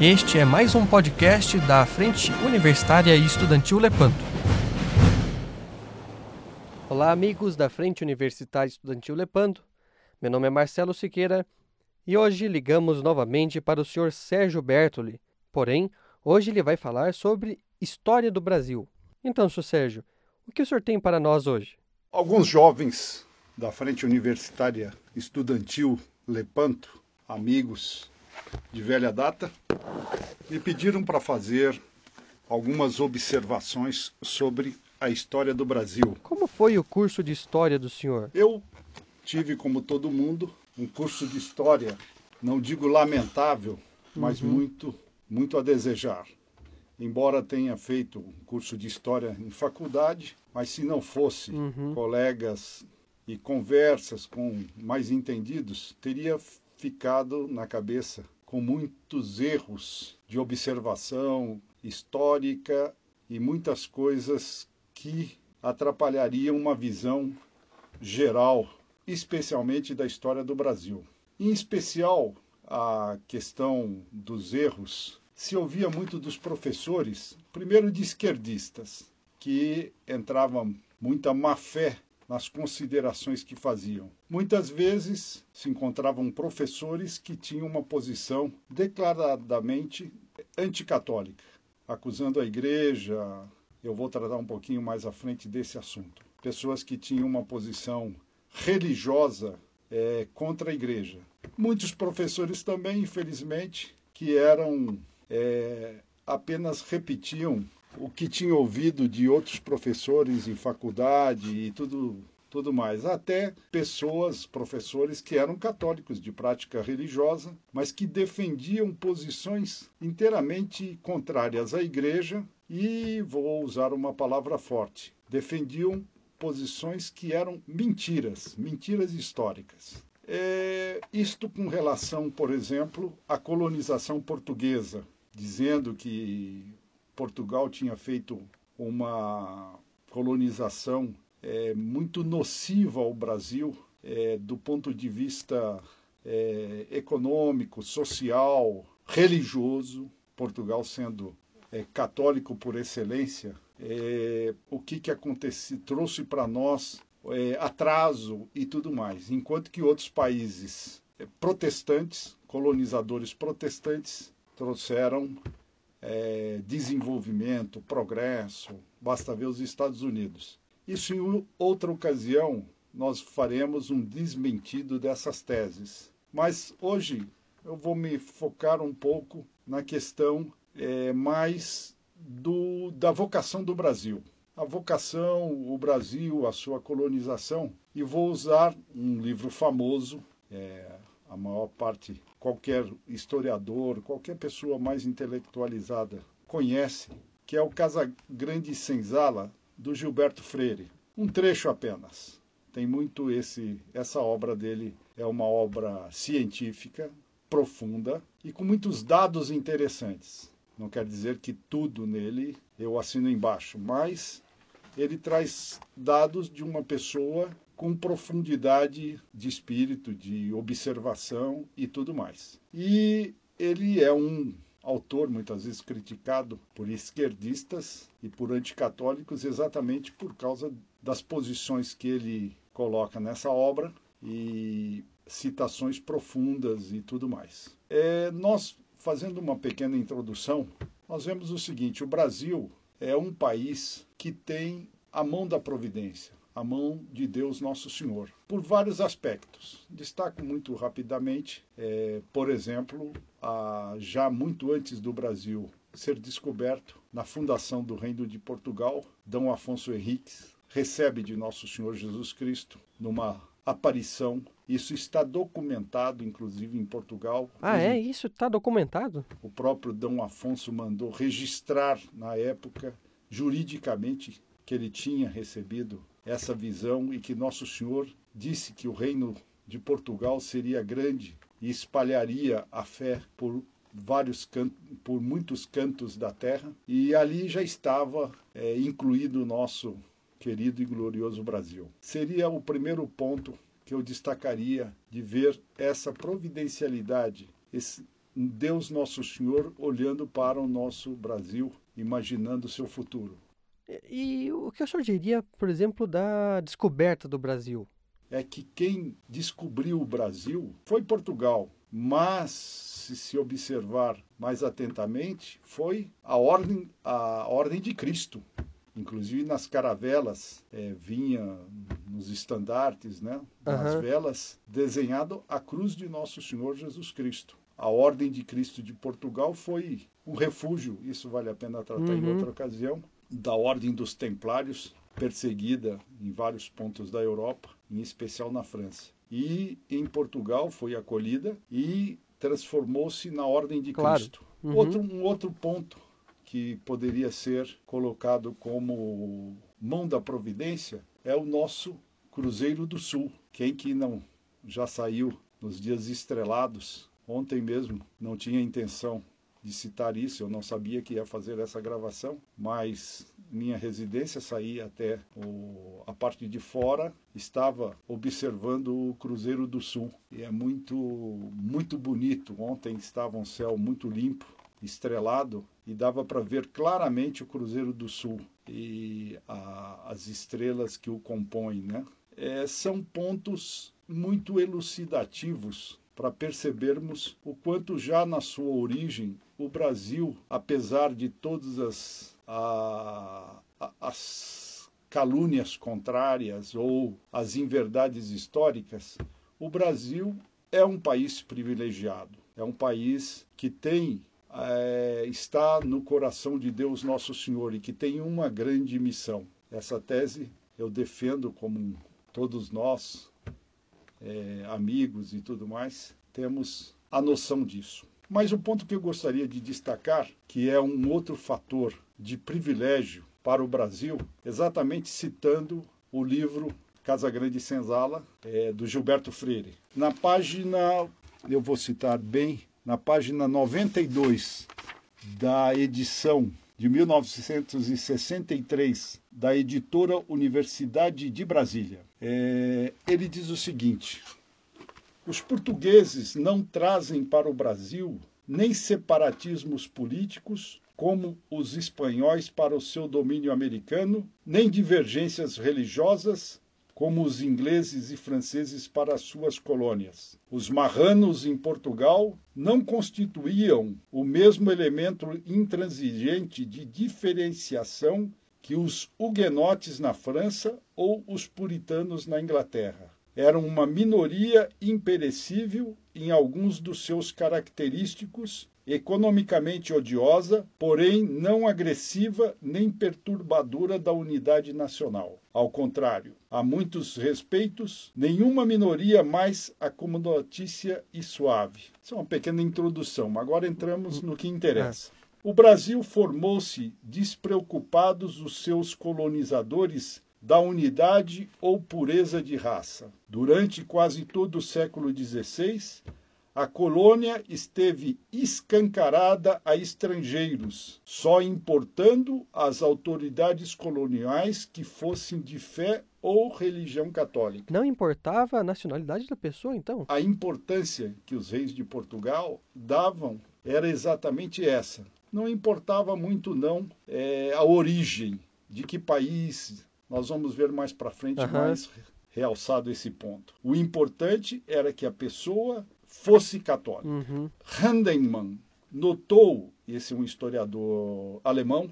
Este é mais um podcast da Frente Universitária e Estudantil Lepanto. Olá, amigos da Frente Universitária Estudantil Lepanto. Meu nome é Marcelo Siqueira e hoje ligamos novamente para o senhor Sérgio Bertoli. Porém, hoje ele vai falar sobre história do Brasil. Então, senhor Sérgio, o que o senhor tem para nós hoje? Alguns jovens da Frente Universitária Estudantil Lepanto, amigos de velha data, me pediram para fazer algumas observações sobre a história do Brasil. Como foi o curso de história do senhor? Eu tive, como todo mundo, um curso de história, não digo lamentável, mas uhum. muito, muito a desejar. Embora tenha feito um curso de história em faculdade, mas se não fosse uhum. colegas e conversas com mais entendidos, teria ficado na cabeça com muitos erros de observação histórica e muitas coisas que atrapalhariam uma visão geral, especialmente da história do Brasil. Em especial, a questão dos erros se ouvia muito dos professores, primeiro de esquerdistas, que entravam muita má fé nas considerações que faziam. Muitas vezes se encontravam professores que tinham uma posição declaradamente anticatólica, acusando a igreja. Eu vou tratar um pouquinho mais à frente desse assunto. Pessoas que tinham uma posição religiosa é, contra a igreja. Muitos professores também, infelizmente, que eram é, apenas repetiam o que tinha ouvido de outros professores em faculdade e tudo tudo mais, até pessoas, professores que eram católicos de prática religiosa, mas que defendiam posições inteiramente contrárias à igreja e vou usar uma palavra forte, defendiam posições que eram mentiras, mentiras históricas. É, isto com relação, por exemplo, à colonização portuguesa, dizendo que Portugal tinha feito uma colonização é, muito nociva ao Brasil é, do ponto de vista é, econômico, social, religioso. Portugal sendo é, católico por excelência, é, o que, que aconteceu? Trouxe para nós é, atraso e tudo mais. Enquanto que outros países protestantes, colonizadores protestantes, trouxeram é, desenvolvimento, progresso, basta ver os Estados Unidos. Isso em outra ocasião nós faremos um desmentido dessas teses. Mas hoje eu vou me focar um pouco na questão é, mais do, da vocação do Brasil. A vocação, o Brasil, a sua colonização, e vou usar um livro famoso, é, a maior parte qualquer historiador, qualquer pessoa mais intelectualizada conhece, que é o Casa Grande Senzala, do Gilberto Freire. Um trecho apenas. Tem muito esse essa obra dele é uma obra científica, profunda e com muitos dados interessantes. Não quer dizer que tudo nele eu assino embaixo, mas ele traz dados de uma pessoa com profundidade de espírito, de observação e tudo mais. E ele é um autor muitas vezes criticado por esquerdistas e por anticatólicos exatamente por causa das posições que ele coloca nessa obra e citações profundas e tudo mais. É, nós, fazendo uma pequena introdução, nós vemos o seguinte: o Brasil é um país que tem a mão da providência a mão de Deus Nosso Senhor, por vários aspectos. Destaco muito rapidamente, é, por exemplo, a, já muito antes do Brasil ser descoberto, na fundação do Reino de Portugal, D. Afonso Henriques recebe de Nosso Senhor Jesus Cristo numa aparição. Isso está documentado, inclusive em Portugal. Ah, é? Isso está documentado? O próprio D. Afonso mandou registrar na época, juridicamente, que ele tinha recebido essa visão e que Nosso Senhor disse que o reino de Portugal seria grande e espalharia a fé por vários cantos, por muitos cantos da terra e ali já estava é, incluído o nosso querido e glorioso Brasil. Seria o primeiro ponto que eu destacaria de ver essa providencialidade, esse Deus Nosso Senhor olhando para o nosso Brasil, imaginando o seu futuro. E, o que o senhor diria, por exemplo, da descoberta do Brasil? É que quem descobriu o Brasil foi Portugal, mas se se observar mais atentamente, foi a ordem, a ordem de Cristo. Inclusive nas caravelas é, vinha nos estandartes, né, nas uhum. velas, desenhado a cruz de Nosso Senhor Jesus Cristo. A Ordem de Cristo de Portugal foi um refúgio, isso vale a pena tratar uhum. em outra ocasião, da Ordem dos Templários, perseguida em vários pontos da Europa, em especial na França. E em Portugal foi acolhida e transformou-se na Ordem de claro. Cristo. Uhum. Outro, um outro ponto que poderia ser colocado como mão da providência é o nosso Cruzeiro do Sul. Quem que não já saiu nos dias estrelados? Ontem mesmo não tinha intenção de citar isso, eu não sabia que ia fazer essa gravação, mas minha residência saí até o, a parte de fora, estava observando o Cruzeiro do Sul. E é muito muito bonito. Ontem estava um céu muito limpo, estrelado e dava para ver claramente o Cruzeiro do Sul e a, as estrelas que o compõem, né? é, são pontos muito elucidativos para percebermos o quanto já na sua origem o Brasil, apesar de todas as, a, as calúnias contrárias ou as inverdades históricas, o Brasil é um país privilegiado, é um país que tem é, está no coração de Deus Nosso Senhor e que tem uma grande missão. Essa tese eu defendo como todos nós, é, amigos e tudo mais, temos a noção disso. Mas o ponto que eu gostaria de destacar, que é um outro fator de privilégio para o Brasil, exatamente citando o livro Casa Grande Senzala, é, do Gilberto Freire. Na página, eu vou citar bem, na página 92 da edição de 1963 da editora Universidade de Brasília. É, ele diz o seguinte: os portugueses não trazem para o Brasil nem separatismos políticos, como os espanhóis para o seu domínio americano, nem divergências religiosas, como os ingleses e franceses para as suas colônias. Os marranos em Portugal não constituíam o mesmo elemento intransigente de diferenciação que os huguenotes na França ou os puritanos na Inglaterra. Eram uma minoria imperecível em alguns dos seus característicos economicamente odiosa, porém não agressiva nem perturbadora da unidade nacional. Ao contrário, a muitos respeitos, nenhuma minoria mais acomodatícia e suave. Isso é uma pequena introdução. Agora entramos no que interessa. O Brasil formou-se despreocupados os seus colonizadores da unidade ou pureza de raça. Durante quase todo o século XVI, a colônia esteve escancarada a estrangeiros, só importando as autoridades coloniais que fossem de fé ou religião católica. Não importava a nacionalidade da pessoa, então? A importância que os reis de Portugal davam era exatamente essa. Não importava muito, não, é, a origem, de que país. Nós vamos ver mais para frente uhum. mais realçado esse ponto. O importante era que a pessoa fosse católico. Uhum. Handemann notou, esse é um historiador alemão,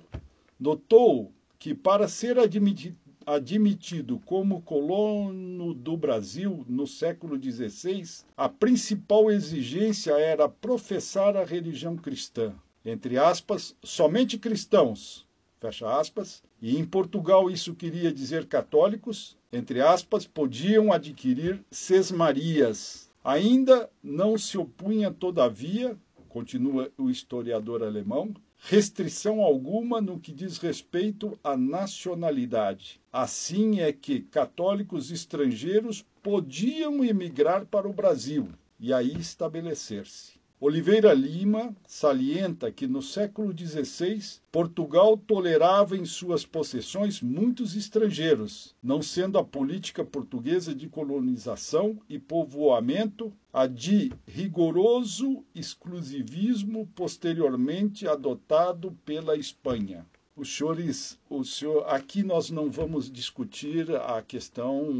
notou que para ser admitido, admitido como colono do Brasil no século XVI, a principal exigência era professar a religião cristã. Entre aspas, somente cristãos, fecha aspas, e em Portugal isso queria dizer católicos, entre aspas, podiam adquirir sesmarias, Ainda não se opunha, todavia, continua o historiador alemão, restrição alguma no que diz respeito à nacionalidade. Assim é que católicos estrangeiros podiam emigrar para o Brasil e aí estabelecer-se. Oliveira Lima salienta que no século XVI Portugal tolerava em suas possessões muitos estrangeiros, não sendo a política portuguesa de colonização e povoamento a de rigoroso exclusivismo posteriormente adotado pela Espanha. Os senhores, o senhor, aqui nós não vamos discutir a questão,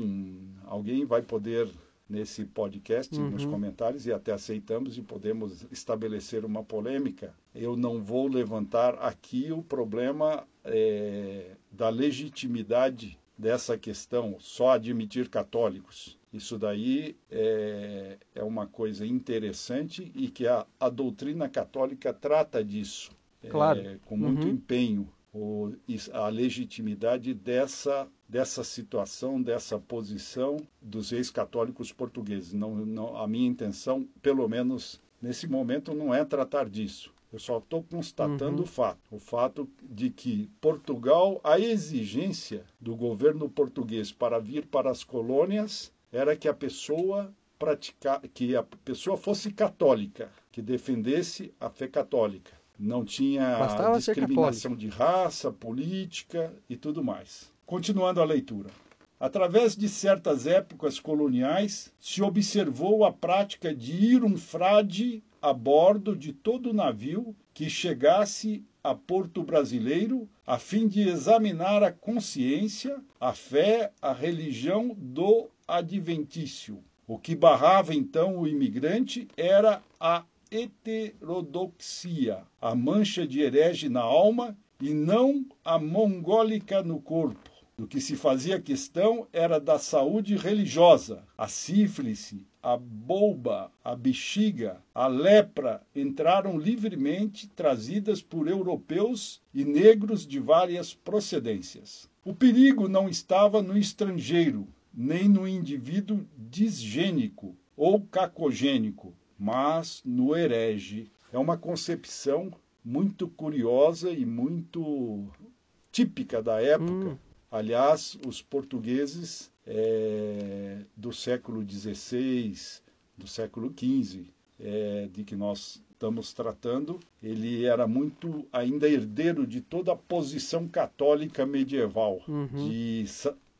alguém vai poder nesse podcast, uhum. nos comentários, e até aceitamos e podemos estabelecer uma polêmica. Eu não vou levantar aqui o problema é, da legitimidade dessa questão, só admitir católicos. Isso daí é, é uma coisa interessante e que a, a doutrina católica trata disso claro. é, com muito uhum. empenho o, a legitimidade dessa, dessa situação, dessa posição dos ex-católicos portugueses. Não, não, a minha intenção, pelo menos nesse momento, não é tratar disso. Eu só estou constatando uhum. o fato, o fato de que Portugal, a exigência do governo português para vir para as colônias era que a pessoa praticar, que a pessoa fosse católica, que defendesse a fé católica. Não tinha Bastava discriminação de raça, política e tudo mais. Continuando a leitura. Através de certas épocas coloniais, se observou a prática de ir um frade a bordo de todo navio que chegasse a porto brasileiro, a fim de examinar a consciência, a fé, a religião do adventício. O que barrava então o imigrante era a heterodoxia, a mancha de herege na alma e não a mongólica no corpo. Do que se fazia questão era da saúde religiosa. A sífilis, a bolba, a bexiga, a lepra entraram livremente trazidas por europeus e negros de várias procedências. O perigo não estava no estrangeiro, nem no indivíduo disgênico ou cacogênico, mas no herege. É uma concepção muito curiosa e muito típica da época. Hum. Aliás, os portugueses é, do século XVI, do século XV, é, de que nós estamos tratando, ele era muito ainda herdeiro de toda a posição católica medieval, uhum. de,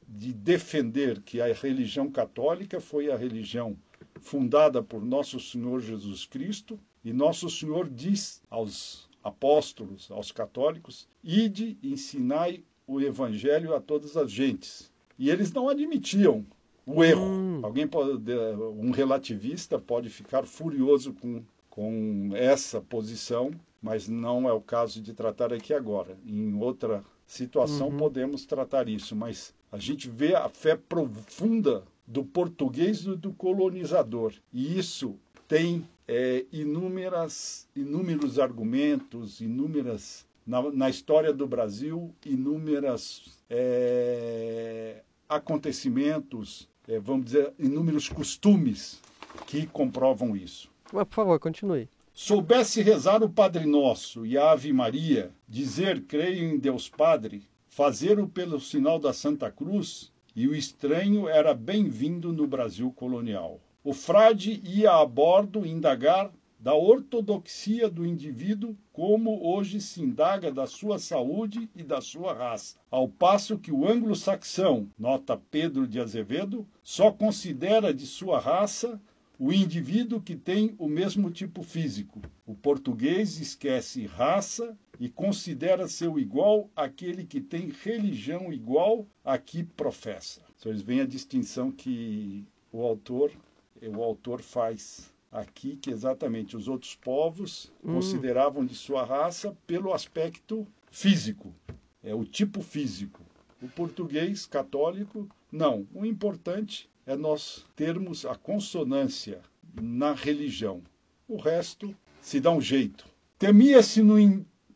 de defender que a religião católica foi a religião fundada por nosso Senhor Jesus Cristo, e nosso Senhor diz aos apóstolos, aos católicos: ide, ensinai o evangelho a todas as gentes. E eles não admitiam o erro. Hum. Alguém pode, um relativista pode ficar furioso com, com essa posição, mas não é o caso de tratar aqui agora. Em outra situação uhum. podemos tratar isso, mas a gente vê a fé profunda do português e do colonizador. E isso tem é, inúmeras, inúmeros argumentos, inúmeras na, na, história do Brasil, inúmeras é, acontecimentos, é, vamos dizer, inúmeros costumes que comprovam isso. Mas, por favor, continue. Soubesse rezar o Padre Nosso e a Ave Maria, dizer creio em Deus Padre, fazer-o pelo sinal da Santa Cruz, e o estranho era bem-vindo no Brasil colonial. O frade ia a bordo indagar da ortodoxia do indivíduo, como hoje se indaga da sua saúde e da sua raça. Ao passo que o anglo-saxão, nota Pedro de Azevedo, só considera de sua raça o indivíduo que tem o mesmo tipo físico. O português esquece raça e considera seu igual aquele que tem religião igual a que professa. Vocês veem a distinção que o autor, o autor faz aqui, que exatamente os outros povos hum. consideravam de sua raça pelo aspecto físico, é o tipo físico. O português católico, não. O importante é nós termos a consonância na religião. O resto se dá um jeito. Temia-se no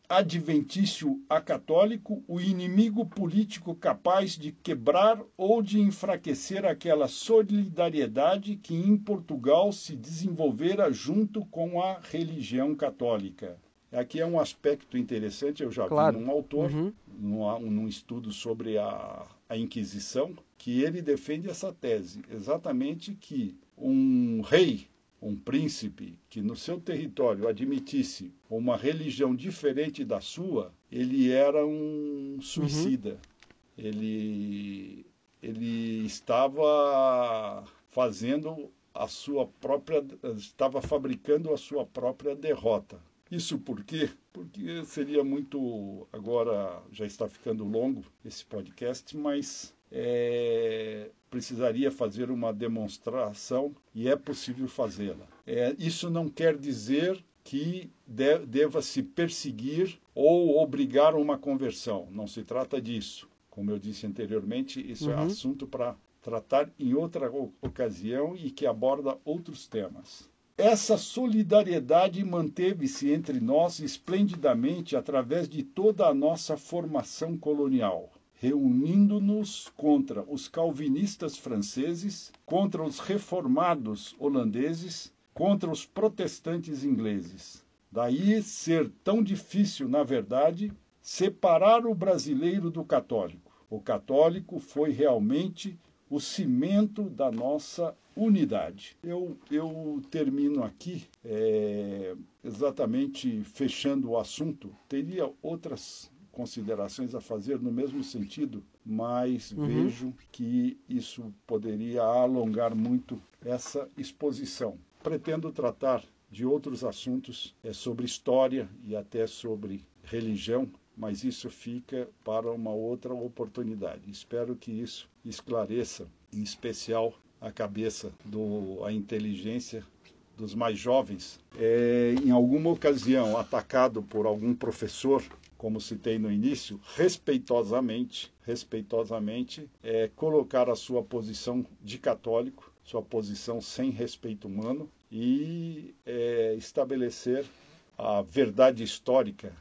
adventício acatólico o inimigo político capaz de quebrar ou de enfraquecer aquela solidariedade que em Portugal se desenvolvera junto com a religião católica. Aqui é um aspecto interessante, eu já claro. vi num autor, uhum. Num, num estudo sobre a, a Inquisição, que ele defende essa tese, exatamente que um rei um príncipe que no seu território admitisse uma religião diferente da sua, ele era um suicida. Uhum. Ele, ele estava fazendo a sua própria, estava fabricando a sua própria derrota. Isso por quê? Porque seria muito. Agora já está ficando longo esse podcast, mas é, precisaria fazer uma demonstração e é possível fazê-la. É, isso não quer dizer que de, deva se perseguir ou obrigar uma conversão. Não se trata disso. Como eu disse anteriormente, isso é uhum. é assunto para tratar em outra ocasião e que aborda outros temas. Essa solidariedade manteve-se entre nós esplendidamente através de toda a nossa formação colonial, reunindo-nos contra os calvinistas franceses, contra os reformados holandeses, contra os protestantes ingleses. Daí ser tão difícil, na verdade, separar o brasileiro do católico. O católico foi realmente o cimento da nossa unidade. Eu, eu termino aqui é, exatamente fechando o assunto. Teria outras considerações a fazer no mesmo sentido, mas uhum. vejo que isso poderia alongar muito essa exposição. Pretendo tratar de outros assuntos é, sobre história e até sobre religião, mas isso fica para uma outra oportunidade. Espero que isso esclareça, em especial, a cabeça, do, a inteligência dos mais jovens. É, em alguma ocasião, atacado por algum professor, como citei no início, respeitosamente, respeitosamente, é, colocar a sua posição de católico, sua posição sem respeito humano e é, estabelecer a verdade histórica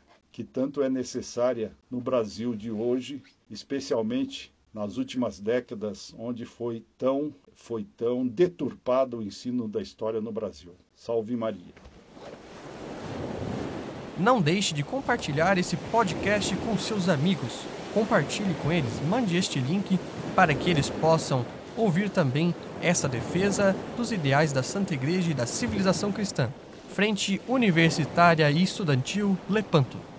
que tanto é necessária no Brasil de hoje, especialmente nas últimas décadas, onde foi tão, foi tão deturpado o ensino da história no Brasil. Salve Maria. Não deixe de compartilhar esse podcast com seus amigos. Compartilhe com eles, mande este link para que eles possam ouvir também essa defesa dos ideais da Santa Igreja e da civilização cristã. Frente Universitária e Estudantil Lepanto.